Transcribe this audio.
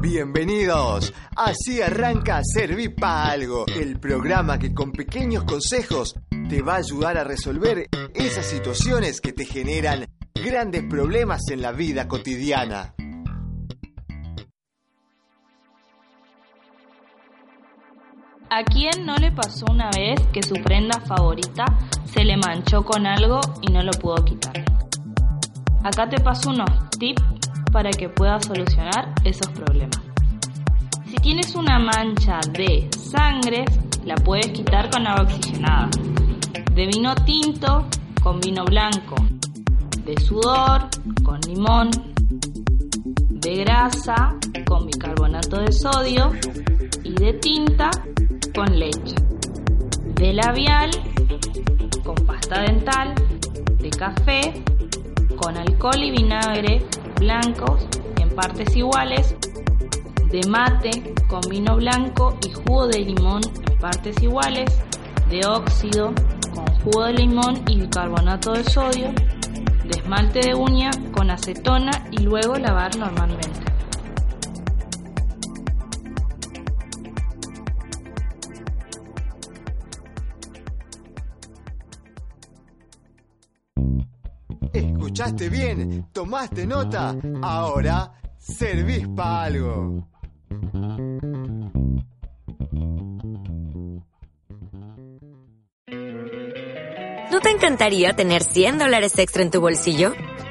Bienvenidos. Así arranca Servir para algo, el programa que con pequeños consejos te va a ayudar a resolver esas situaciones que te generan grandes problemas en la vida cotidiana. ¿A quién no le pasó una vez que su prenda favorita se le manchó con algo y no lo pudo quitar? Acá te paso unos tips para que puedas solucionar esos problemas. Si tienes una mancha de sangre, la puedes quitar con agua oxigenada. De vino tinto con vino blanco. De sudor con limón. De grasa con bicarbonato de sodio. Y de tinta con leche. De labial con pasta dental. De café con alcohol y vinagre blancos en partes iguales, de mate con vino blanco y jugo de limón en partes iguales, de óxido con jugo de limón y bicarbonato de sodio, de esmalte de uña con acetona y luego lavar normalmente. ¿Escuchaste bien? ¿Tomaste nota? Ahora servís para algo. ¿No te encantaría tener 100 dólares extra en tu bolsillo?